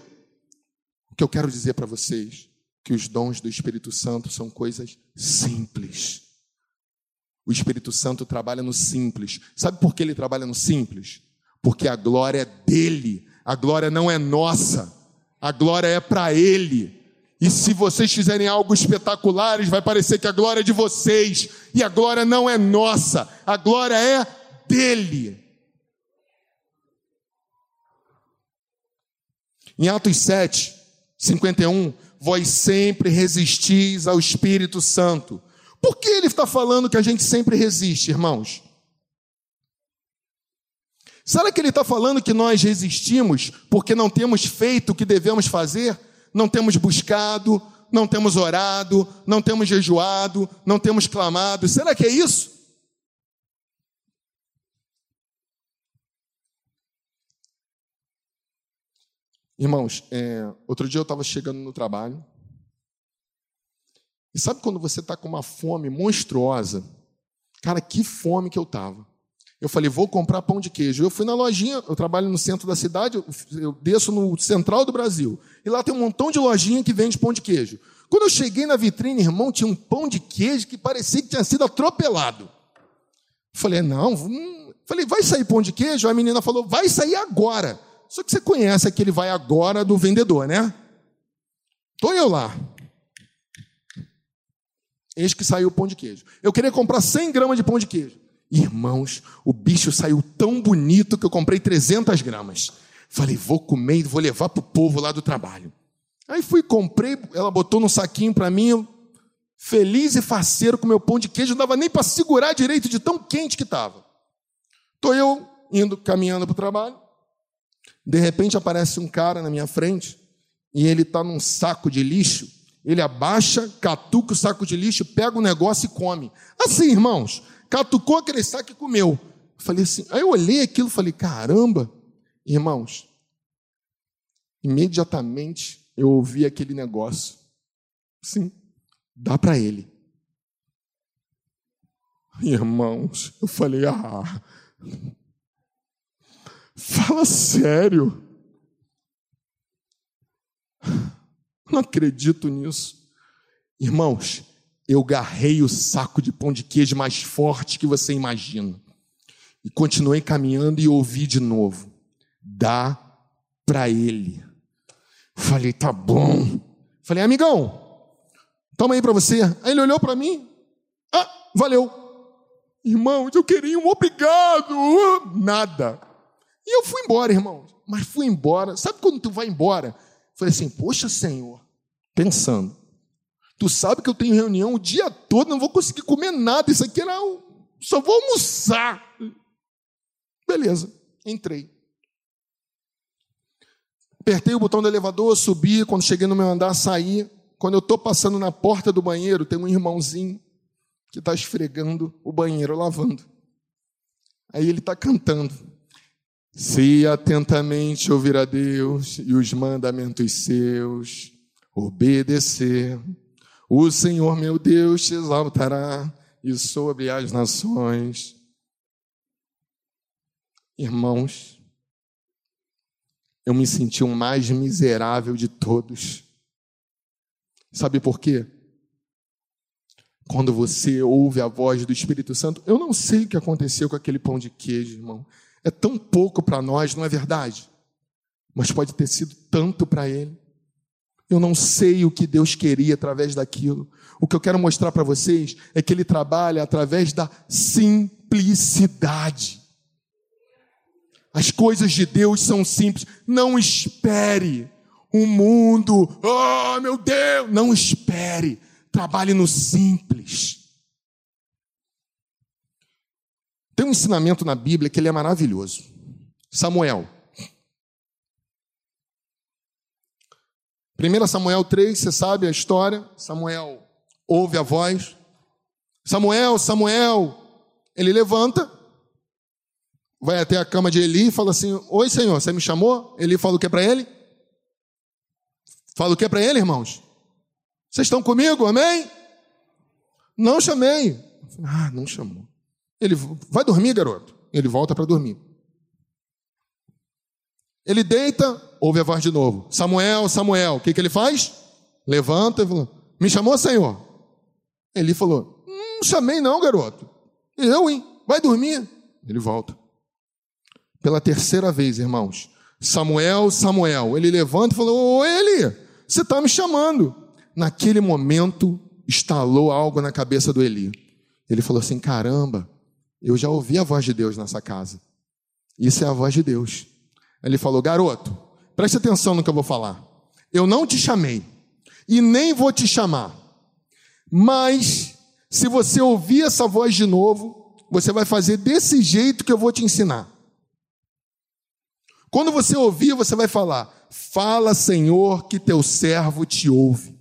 O que eu quero dizer para vocês que os dons do Espírito Santo são coisas simples. O Espírito Santo trabalha no simples. Sabe por que ele trabalha no simples? Porque a glória é dele. A glória não é nossa. A glória é para ele. E se vocês fizerem algo espetacular, vai parecer que a glória é de vocês. E a glória não é nossa. A glória é dele. Em Atos 7, 51, vós sempre resistis ao Espírito Santo. Por que ele está falando que a gente sempre resiste, irmãos? Será que ele está falando que nós resistimos porque não temos feito o que devemos fazer? Não temos buscado, não temos orado, não temos jejuado, não temos clamado? Será que é isso? Irmãos, é, outro dia eu estava chegando no trabalho. E sabe quando você está com uma fome monstruosa? Cara, que fome que eu estava. Eu falei, vou comprar pão de queijo. Eu fui na lojinha, eu trabalho no centro da cidade, eu desço no central do Brasil. E lá tem um montão de lojinha que vende pão de queijo. Quando eu cheguei na vitrine, irmão, tinha um pão de queijo que parecia que tinha sido atropelado. Falei, não, hum. falei, vai sair pão de queijo? A menina falou, vai sair agora. Só que você conhece aquele vai agora do vendedor, né? Estou eu lá. Eis que saiu o pão de queijo. Eu queria comprar 100 gramas de pão de queijo. Irmãos, o bicho saiu tão bonito que eu comprei 300 gramas. Falei, vou comer e vou levar para o povo lá do trabalho. Aí fui, comprei, ela botou no saquinho para mim, feliz e faceiro com meu pão de queijo, não dava nem para segurar direito de tão quente que estava. Estou eu indo, caminhando para o trabalho, de repente aparece um cara na minha frente, e ele está num saco de lixo, ele abaixa, catuca o saco de lixo, pega o negócio e come. Assim, irmãos, catucou aquele saco e comeu. falei assim, aí eu olhei aquilo e falei, caramba, irmãos, imediatamente eu ouvi aquele negócio. Sim, dá para ele. Irmãos, eu falei, ah, fala sério. Não acredito nisso. Irmãos, eu garrei o saco de pão de queijo mais forte que você imagina. E continuei caminhando e ouvi de novo. Dá para ele. Falei, tá bom. Falei, amigão, toma aí para você. Aí ele olhou para mim. Ah, valeu. Irmãos, eu queria um obrigado. Nada. E eu fui embora, irmão. Mas fui embora. Sabe quando tu vai embora? Falei assim, poxa, Senhor. Pensando. Tu sabe que eu tenho reunião o dia todo, não vou conseguir comer nada. Isso aqui era. Só vou almoçar. Beleza, entrei. Apertei o botão do elevador, subi. Quando cheguei no meu andar, saí. Quando eu estou passando na porta do banheiro, tem um irmãozinho que está esfregando o banheiro, lavando. Aí ele está cantando. Se atentamente ouvir a Deus e os mandamentos seus, obedecer, o Senhor meu Deus te exaltará e sobre as nações. Irmãos, eu me senti o mais miserável de todos. Sabe por quê? Quando você ouve a voz do Espírito Santo, eu não sei o que aconteceu com aquele pão de queijo, irmão. É tão pouco para nós, não é verdade? Mas pode ter sido tanto para ele. Eu não sei o que Deus queria através daquilo. O que eu quero mostrar para vocês é que ele trabalha através da simplicidade. As coisas de Deus são simples. Não espere o mundo, oh meu Deus, não espere. Trabalhe no simples. Tem um ensinamento na Bíblia que ele é maravilhoso. Samuel. 1 Samuel 3, você sabe a história. Samuel ouve a voz. Samuel, Samuel. Ele levanta, vai até a cama de Eli e fala assim: Oi, Senhor, você me chamou? Eli fala o que para ele? Fala o que para ele, irmãos? Vocês estão comigo? Amém? Não chamei. Ah, não chamou. Ele vai dormir, garoto. Ele volta para dormir. Ele deita, ouve a voz de novo. Samuel, Samuel. O que, que ele faz? Levanta e fala: Me chamou, Senhor? Ele falou: Não chamei, não, garoto. Eu, hein? Vai dormir. Ele volta pela terceira vez, irmãos. Samuel, Samuel. Ele levanta e falou: Ô Eli, você está me chamando. Naquele momento, estalou algo na cabeça do Eli. Ele falou assim: caramba, eu já ouvi a voz de Deus nessa casa. Isso é a voz de Deus. Ele falou: garoto, preste atenção no que eu vou falar. Eu não te chamei e nem vou te chamar. Mas, se você ouvir essa voz de novo, você vai fazer desse jeito que eu vou te ensinar. Quando você ouvir, você vai falar: Fala, Senhor, que teu servo te ouve.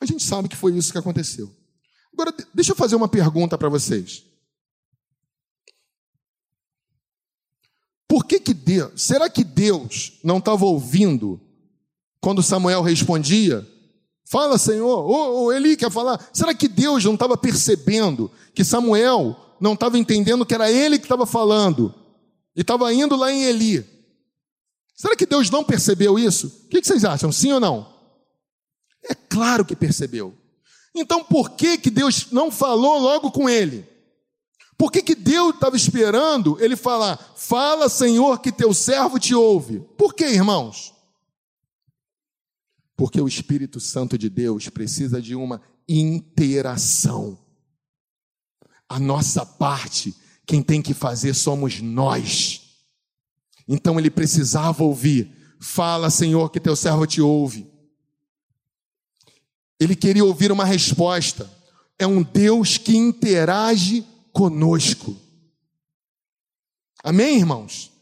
A gente sabe que foi isso que aconteceu. Agora, deixa eu fazer uma pergunta para vocês. Por que que Deus, será que Deus não estava ouvindo quando Samuel respondia? Fala, Senhor, ou, Eli quer falar. Será que Deus não estava percebendo que Samuel não estava entendendo que era ele que estava falando e estava indo lá em Eli. Será que Deus não percebeu isso? O que vocês acham? Sim ou não? É claro que percebeu. Então por que, que Deus não falou logo com ele? Por que, que Deus estava esperando ele falar, fala Senhor que teu servo te ouve? Por que, irmãos? Porque o Espírito Santo de Deus precisa de uma interação. A nossa parte, quem tem que fazer somos nós. Então ele precisava ouvir: Fala, Senhor, que teu servo te ouve. Ele queria ouvir uma resposta. É um Deus que interage conosco. Amém, irmãos?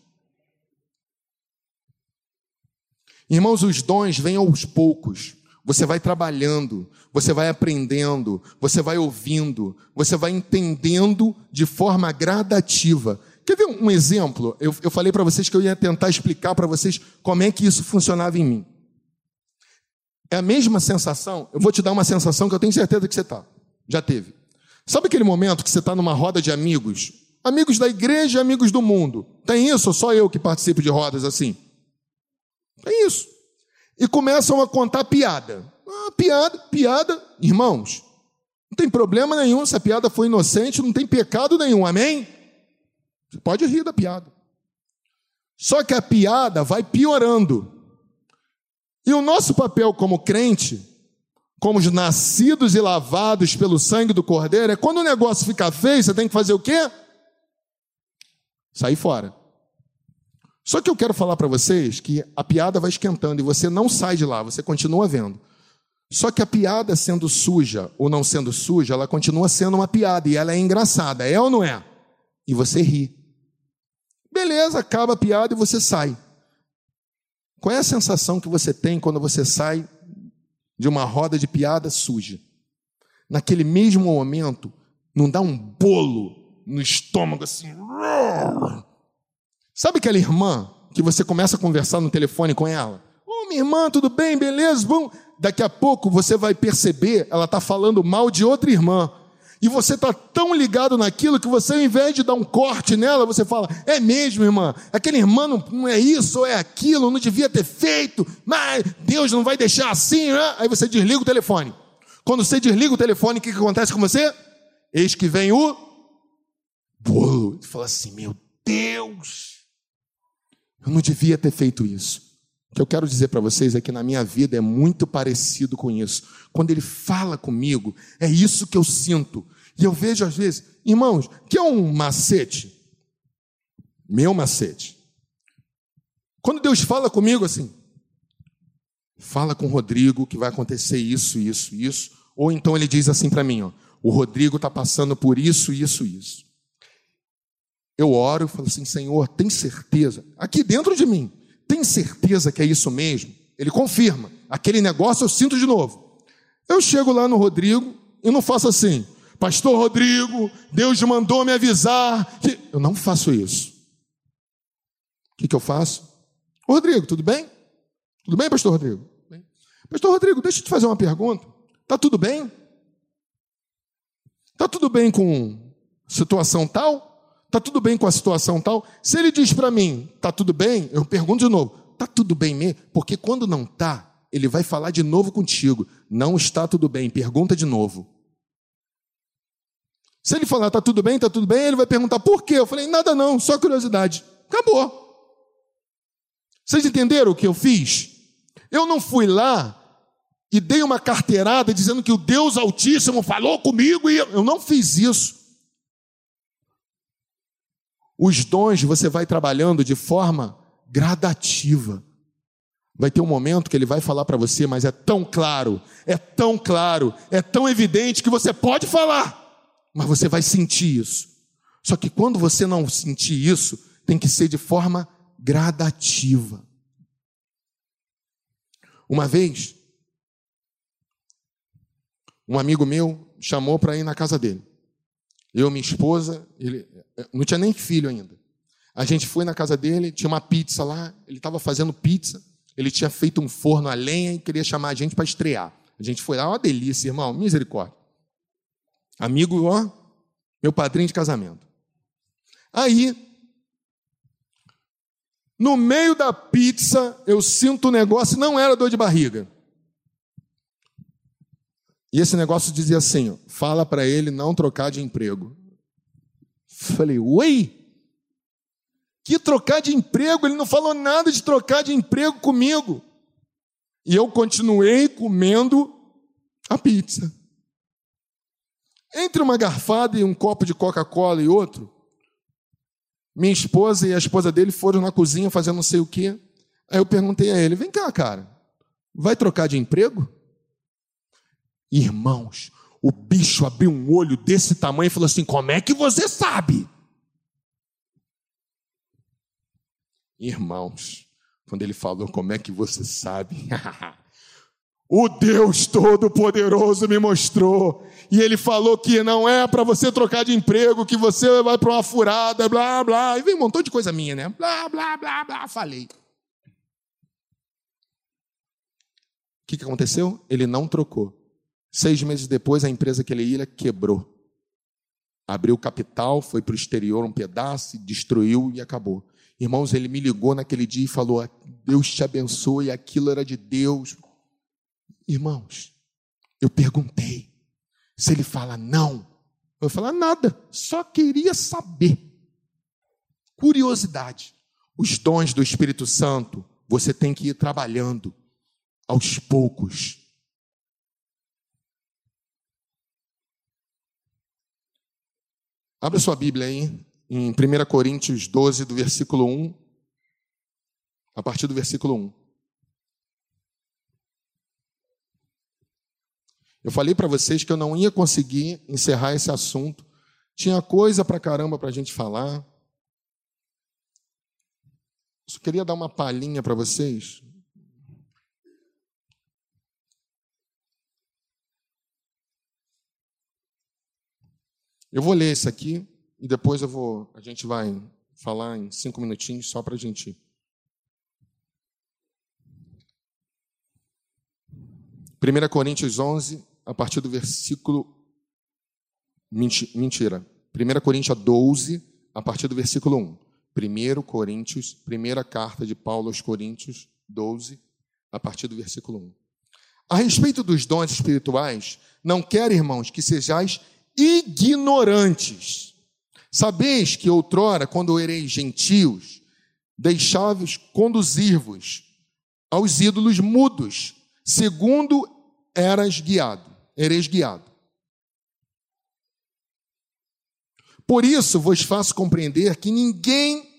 Irmãos, os dons vêm aos poucos. Você vai trabalhando, você vai aprendendo, você vai ouvindo, você vai entendendo de forma gradativa. Quer ver um exemplo? Eu, eu falei para vocês que eu ia tentar explicar para vocês como é que isso funcionava em mim. É a mesma sensação, eu vou te dar uma sensação que eu tenho certeza que você está. Já teve. Sabe aquele momento que você está numa roda de amigos? Amigos da igreja e amigos do mundo. Tem isso só eu que participo de rodas assim? Tem isso e começam a contar piada. Ah, piada, piada, irmãos, não tem problema nenhum se a piada foi inocente, não tem pecado nenhum, amém? Você pode rir da piada. Só que a piada vai piorando. E o nosso papel como crente, como os nascidos e lavados pelo sangue do Cordeiro, é quando o negócio fica feio, você tem que fazer o quê? Sair fora. Só que eu quero falar para vocês que a piada vai esquentando e você não sai de lá, você continua vendo. Só que a piada sendo suja ou não sendo suja, ela continua sendo uma piada e ela é engraçada, é ou não é? E você ri. Beleza, acaba a piada e você sai. Qual é a sensação que você tem quando você sai de uma roda de piada suja? Naquele mesmo momento, não dá um bolo no estômago assim. Sabe aquela irmã que você começa a conversar no telefone com ela? Ô, oh, minha irmã, tudo bem? Beleza? Bom. Daqui a pouco você vai perceber, ela está falando mal de outra irmã. E você está tão ligado naquilo que você, ao invés de dar um corte nela, você fala: É mesmo, irmã, aquele irmã não, não é isso ou é aquilo, não devia ter feito, mas Deus não vai deixar assim, né? Aí você desliga o telefone. Quando você desliga o telefone, o que, que acontece com você? Eis que vem o bolo. Você fala assim: Meu Deus, eu não devia ter feito isso. O que eu quero dizer para vocês é que na minha vida é muito parecido com isso. Quando ele fala comigo, é isso que eu sinto. E eu vejo às vezes, irmãos, que é um macete. Meu macete. Quando Deus fala comigo assim, fala com o Rodrigo que vai acontecer isso, isso, isso. Ou então ele diz assim para mim, ó, o Rodrigo está passando por isso, isso, isso. Eu oro e falo assim: Senhor, tem certeza? Aqui dentro de mim, tem certeza que é isso mesmo? Ele confirma. Aquele negócio eu sinto de novo. Eu chego lá no Rodrigo e não faço assim. Pastor Rodrigo, Deus mandou me avisar. Que... Eu não faço isso. O que, que eu faço? Rodrigo, tudo bem? Tudo bem, Pastor Rodrigo? Bem. Pastor Rodrigo, deixa eu te fazer uma pergunta. Tá tudo bem? Tá tudo bem com situação tal? Tá tudo bem com a situação tal? Se ele diz para mim, tá tudo bem, eu pergunto de novo, tá tudo bem mesmo? Porque quando não tá, ele vai falar de novo contigo. Não está tudo bem, pergunta de novo. Se ele falar, tá tudo bem, tá tudo bem, ele vai perguntar por quê? Eu falei, nada não, só curiosidade. Acabou. Vocês entenderam o que eu fiz? Eu não fui lá e dei uma carteirada dizendo que o Deus Altíssimo falou comigo e eu não fiz isso. Os dons você vai trabalhando de forma gradativa. Vai ter um momento que ele vai falar para você, mas é tão claro, é tão claro, é tão evidente que você pode falar, mas você vai sentir isso. Só que quando você não sentir isso, tem que ser de forma gradativa. Uma vez, um amigo meu chamou para ir na casa dele. Eu, minha esposa, ele não tinha nem filho ainda. A gente foi na casa dele, tinha uma pizza lá, ele estava fazendo pizza, ele tinha feito um forno a lenha e queria chamar a gente para estrear. A gente foi lá, uma delícia, irmão, misericórdia. Amigo, ó, Meu padrinho de casamento. Aí, no meio da pizza, eu sinto um negócio, não era dor de barriga. E esse negócio dizia assim: fala para ele não trocar de emprego. Falei, oi? Que trocar de emprego? Ele não falou nada de trocar de emprego comigo. E eu continuei comendo a pizza. Entre uma garfada e um copo de Coca-Cola e outro, minha esposa e a esposa dele foram na cozinha fazer não sei o quê. Aí eu perguntei a ele: vem cá, cara, vai trocar de emprego? Irmãos, o bicho abriu um olho desse tamanho e falou assim: como é que você sabe? Irmãos, quando ele falou, como é que você sabe? (laughs) o Deus Todo-Poderoso me mostrou. E ele falou que não é para você trocar de emprego, que você vai para uma furada, blá, blá. E vem um montão de coisa minha, né? Blá, blá, blá, blá. Falei. O que, que aconteceu? Ele não trocou. Seis meses depois, a empresa que ele ia quebrou. Abriu capital, foi para o exterior um pedaço, destruiu e acabou. Irmãos, ele me ligou naquele dia e falou: Deus te abençoe, aquilo era de Deus. Irmãos, eu perguntei. Se ele fala não, eu vou falar nada, só queria saber. Curiosidade. Os dons do Espírito Santo, você tem que ir trabalhando aos poucos. Abra sua Bíblia aí, em 1 Coríntios 12, do versículo 1, a partir do versículo 1. Eu falei para vocês que eu não ia conseguir encerrar esse assunto. Tinha coisa para caramba para a gente falar. Só queria dar uma palhinha para vocês. Eu vou ler isso aqui e depois eu vou, a gente vai falar em cinco minutinhos só para a gente. 1 Coríntios 11, a partir do versículo. Mentira. 1 Coríntios 12, a partir do versículo 1. 1 Coríntios, primeira carta de Paulo aos Coríntios 12, a partir do versículo 1. A respeito dos dons espirituais, não quero, irmãos, que sejais ignorantes Sabeis que outrora, quando ereis gentios, deixávos conduzir-vos aos ídolos mudos, segundo eras guiado, ereis guiado. Por isso vos faço compreender que ninguém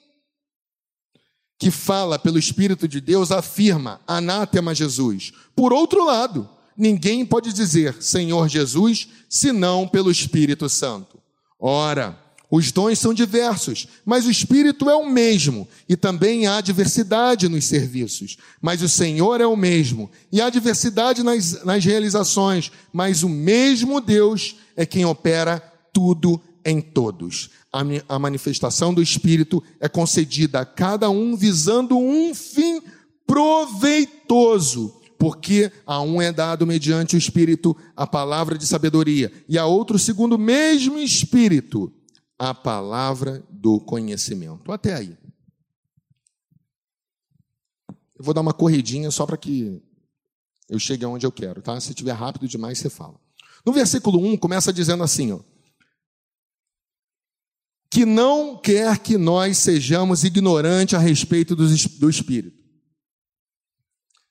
que fala pelo Espírito de Deus afirma anátema Jesus. Por outro lado, ninguém pode dizer Senhor Jesus senão pelo Espírito Santo. Ora, os dons são diversos, mas o Espírito é o mesmo, e também há diversidade nos serviços, mas o Senhor é o mesmo, e há diversidade nas, nas realizações, mas o mesmo Deus é quem opera tudo em todos. A, a manifestação do Espírito é concedida a cada um visando um fim proveitoso porque a um é dado mediante o Espírito a palavra de sabedoria, e a outro, segundo o mesmo Espírito, a palavra do conhecimento. Até aí. Eu vou dar uma corridinha só para que eu chegue aonde eu quero, tá? Se tiver rápido demais, você fala. No versículo 1 começa dizendo assim, ó, que não quer que nós sejamos ignorantes a respeito do, do Espírito.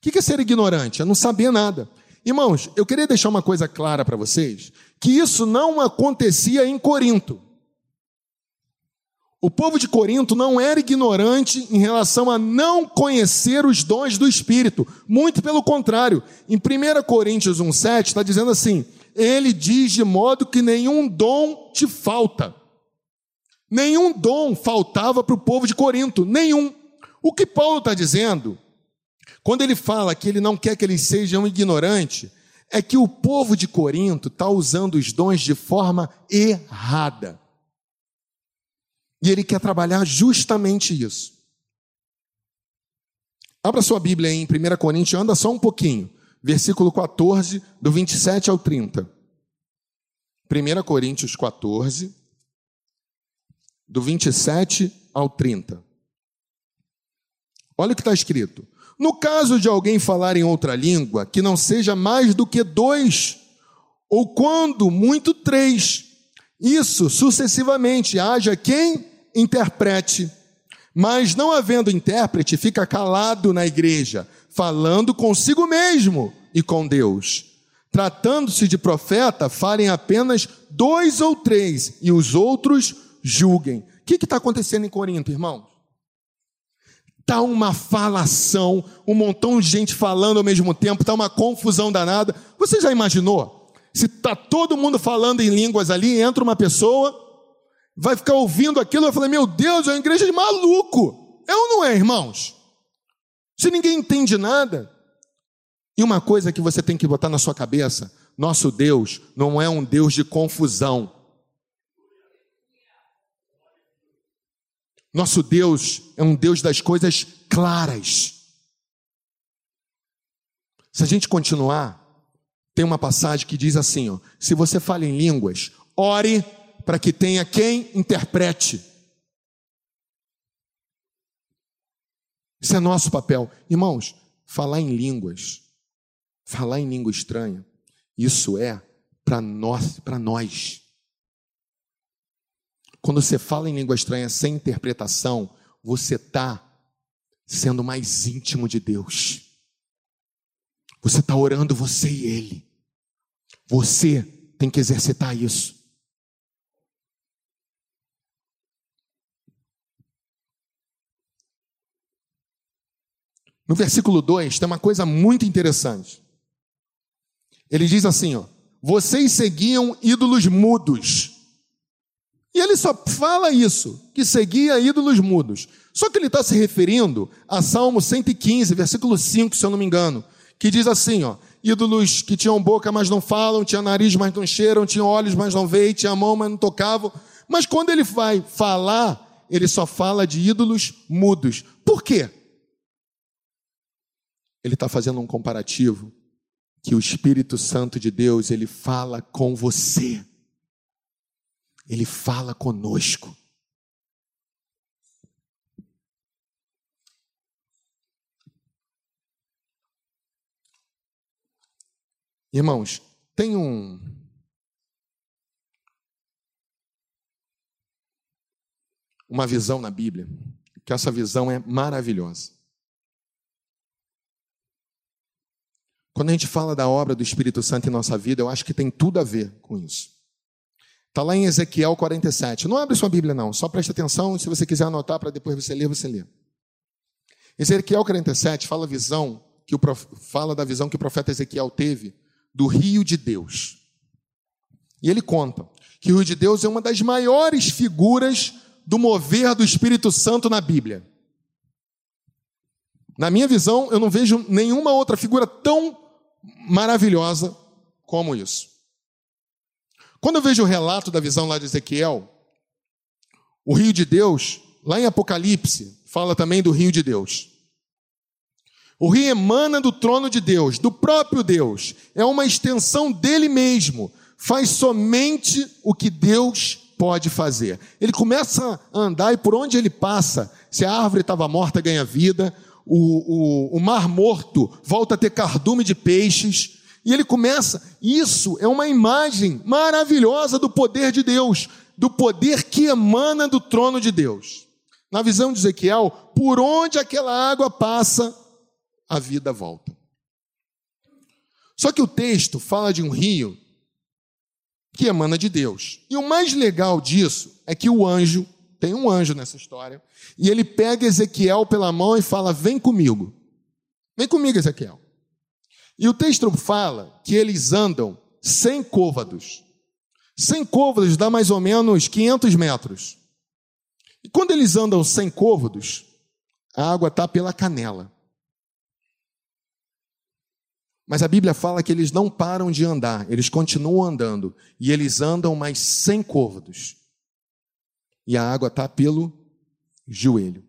O que é ser ignorante? É não saber nada. Irmãos, eu queria deixar uma coisa clara para vocês: que isso não acontecia em Corinto. O povo de Corinto não era ignorante em relação a não conhecer os dons do Espírito. Muito pelo contrário. Em 1 Coríntios 1,7 está dizendo assim: Ele diz de modo que nenhum dom te falta. Nenhum dom faltava para o povo de Corinto, nenhum. O que Paulo está dizendo, quando ele fala que ele não quer que eles sejam ignorantes, é que o povo de Corinto está usando os dons de forma errada. E ele quer trabalhar justamente isso. Abra sua Bíblia em 1 Coríntios, anda só um pouquinho. Versículo 14, do 27 ao 30. 1 Coríntios 14, do 27 ao 30. Olha o que está escrito. No caso de alguém falar em outra língua, que não seja mais do que dois, ou quando muito três, isso sucessivamente, haja quem interprete. Mas não havendo intérprete, fica calado na igreja, falando consigo mesmo e com Deus. Tratando-se de profeta, falem apenas dois ou três, e os outros julguem. O que está acontecendo em Corinto, irmão? Está uma falação, um montão de gente falando ao mesmo tempo, está uma confusão danada. Você já imaginou? Se está todo mundo falando em línguas ali, entra uma pessoa, vai ficar ouvindo aquilo, vai falar: Meu Deus, é uma igreja de maluco. É ou não é, irmãos? Se ninguém entende nada. E uma coisa que você tem que botar na sua cabeça: nosso Deus não é um Deus de confusão. Nosso Deus é um Deus das coisas claras. Se a gente continuar, tem uma passagem que diz assim: ó, se você fala em línguas, ore para que tenha quem interprete. Isso é nosso papel. Irmãos, falar em línguas, falar em língua estranha, isso é para nós, para nós. Quando você fala em língua estranha sem interpretação, você está sendo mais íntimo de Deus. Você está orando você e Ele. Você tem que exercitar isso. No versículo 2 tem uma coisa muito interessante. Ele diz assim: ó, vocês seguiam ídolos mudos. E ele só fala isso, que seguia ídolos mudos. Só que ele está se referindo a Salmo 115, versículo 5, se eu não me engano, que diz assim: ó, ídolos que tinham boca, mas não falam, tinham nariz, mas não cheiram, tinham olhos, mas não veem, tinham mão, mas não tocavam. Mas quando ele vai falar, ele só fala de ídolos mudos. Por quê? Ele está fazendo um comparativo que o Espírito Santo de Deus, ele fala com você. Ele fala conosco. Irmãos, tem um uma visão na Bíblia, que essa visão é maravilhosa. Quando a gente fala da obra do Espírito Santo em nossa vida, eu acho que tem tudo a ver com isso. Está lá em Ezequiel 47. Não abre sua Bíblia, não. Só preste atenção. Se você quiser anotar para depois você ler, você lê. Ezequiel 47 fala, visão, que o, fala da visão que o profeta Ezequiel teve do rio de Deus. E ele conta que o rio de Deus é uma das maiores figuras do mover do Espírito Santo na Bíblia. Na minha visão, eu não vejo nenhuma outra figura tão maravilhosa como isso. Quando eu vejo o relato da visão lá de Ezequiel, o rio de Deus, lá em Apocalipse, fala também do rio de Deus. O rio emana do trono de Deus, do próprio Deus. É uma extensão dele mesmo. Faz somente o que Deus pode fazer. Ele começa a andar e por onde ele passa, se a árvore estava morta, ganha vida. O, o, o mar morto volta a ter cardume de peixes. E ele começa. Isso é uma imagem maravilhosa do poder de Deus, do poder que emana do trono de Deus. Na visão de Ezequiel, por onde aquela água passa, a vida volta. Só que o texto fala de um rio que emana de Deus. E o mais legal disso é que o anjo, tem um anjo nessa história, e ele pega Ezequiel pela mão e fala: Vem comigo. Vem comigo, Ezequiel. E o texto fala que eles andam sem côvados. Sem côvados dá mais ou menos 500 metros. E quando eles andam sem côvados, a água está pela canela. Mas a Bíblia fala que eles não param de andar, eles continuam andando. E eles andam mais sem côvados. E a água está pelo joelho.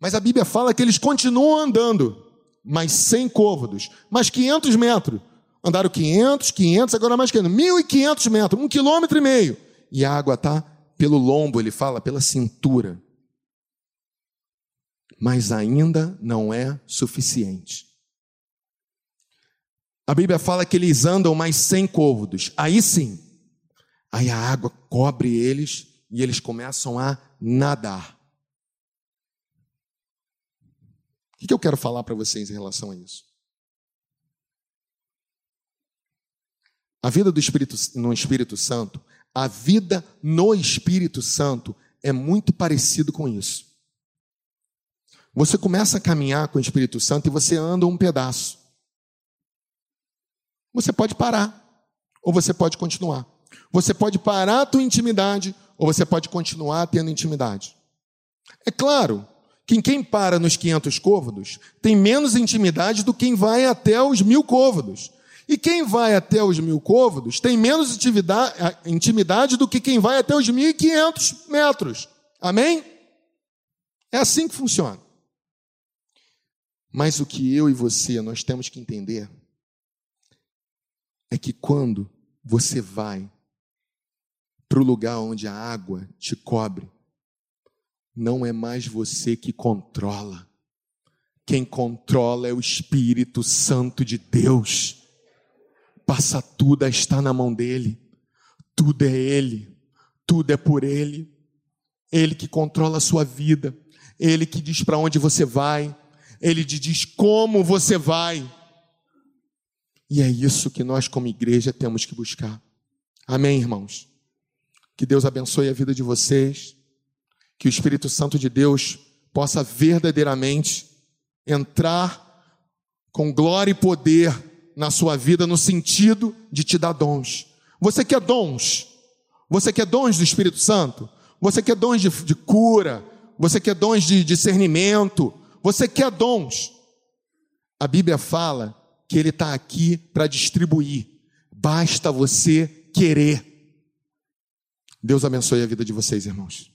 Mas a Bíblia fala que eles continuam andando, mas sem côvados. Mais 500 metros. Andaram 500, 500, agora mais que 1.500 metros, um quilômetro e meio. e a água está pelo lombo, ele fala, pela cintura. Mas ainda não é suficiente. A Bíblia fala que eles andam mais sem côvados. Aí sim, aí a água cobre eles e eles começam a nadar. O que eu quero falar para vocês em relação a isso? A vida do Espírito, no Espírito Santo, a vida no Espírito Santo é muito parecido com isso. Você começa a caminhar com o Espírito Santo e você anda um pedaço. Você pode parar, ou você pode continuar. Você pode parar a tua intimidade, ou você pode continuar tendo intimidade. É claro que quem para nos 500 côvados tem menos intimidade do que quem vai até os mil côvados. E quem vai até os mil côvados tem menos intimidade do que quem vai até os 1.500 metros. Amém? É assim que funciona. Mas o que eu e você nós temos que entender é que quando você vai para o lugar onde a água te cobre, não é mais você que controla. Quem controla é o Espírito Santo de Deus passa tudo a estar na mão dele. Tudo é ele, tudo é por ele. Ele que controla a sua vida, ele que diz para onde você vai, ele te diz como você vai. E é isso que nós, como igreja, temos que buscar. Amém, irmãos? Que Deus abençoe a vida de vocês, que o Espírito Santo de Deus possa verdadeiramente entrar com glória e poder na sua vida no sentido de te dar dons. Você quer dons? Você quer dons do Espírito Santo? Você quer dons de, de cura? Você quer dons de discernimento? Você quer dons? A Bíblia fala que Ele está aqui para distribuir. Basta você querer. Deus abençoe a vida de vocês, irmãos.